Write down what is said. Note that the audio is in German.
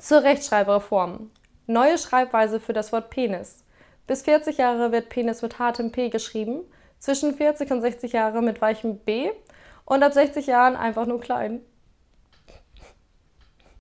Zur Rechtschreibreform. Neue Schreibweise für das Wort Penis. Bis 40 Jahre wird Penis mit hartem P geschrieben, zwischen 40 und 60 Jahre mit weichem B und ab 60 Jahren einfach nur klein.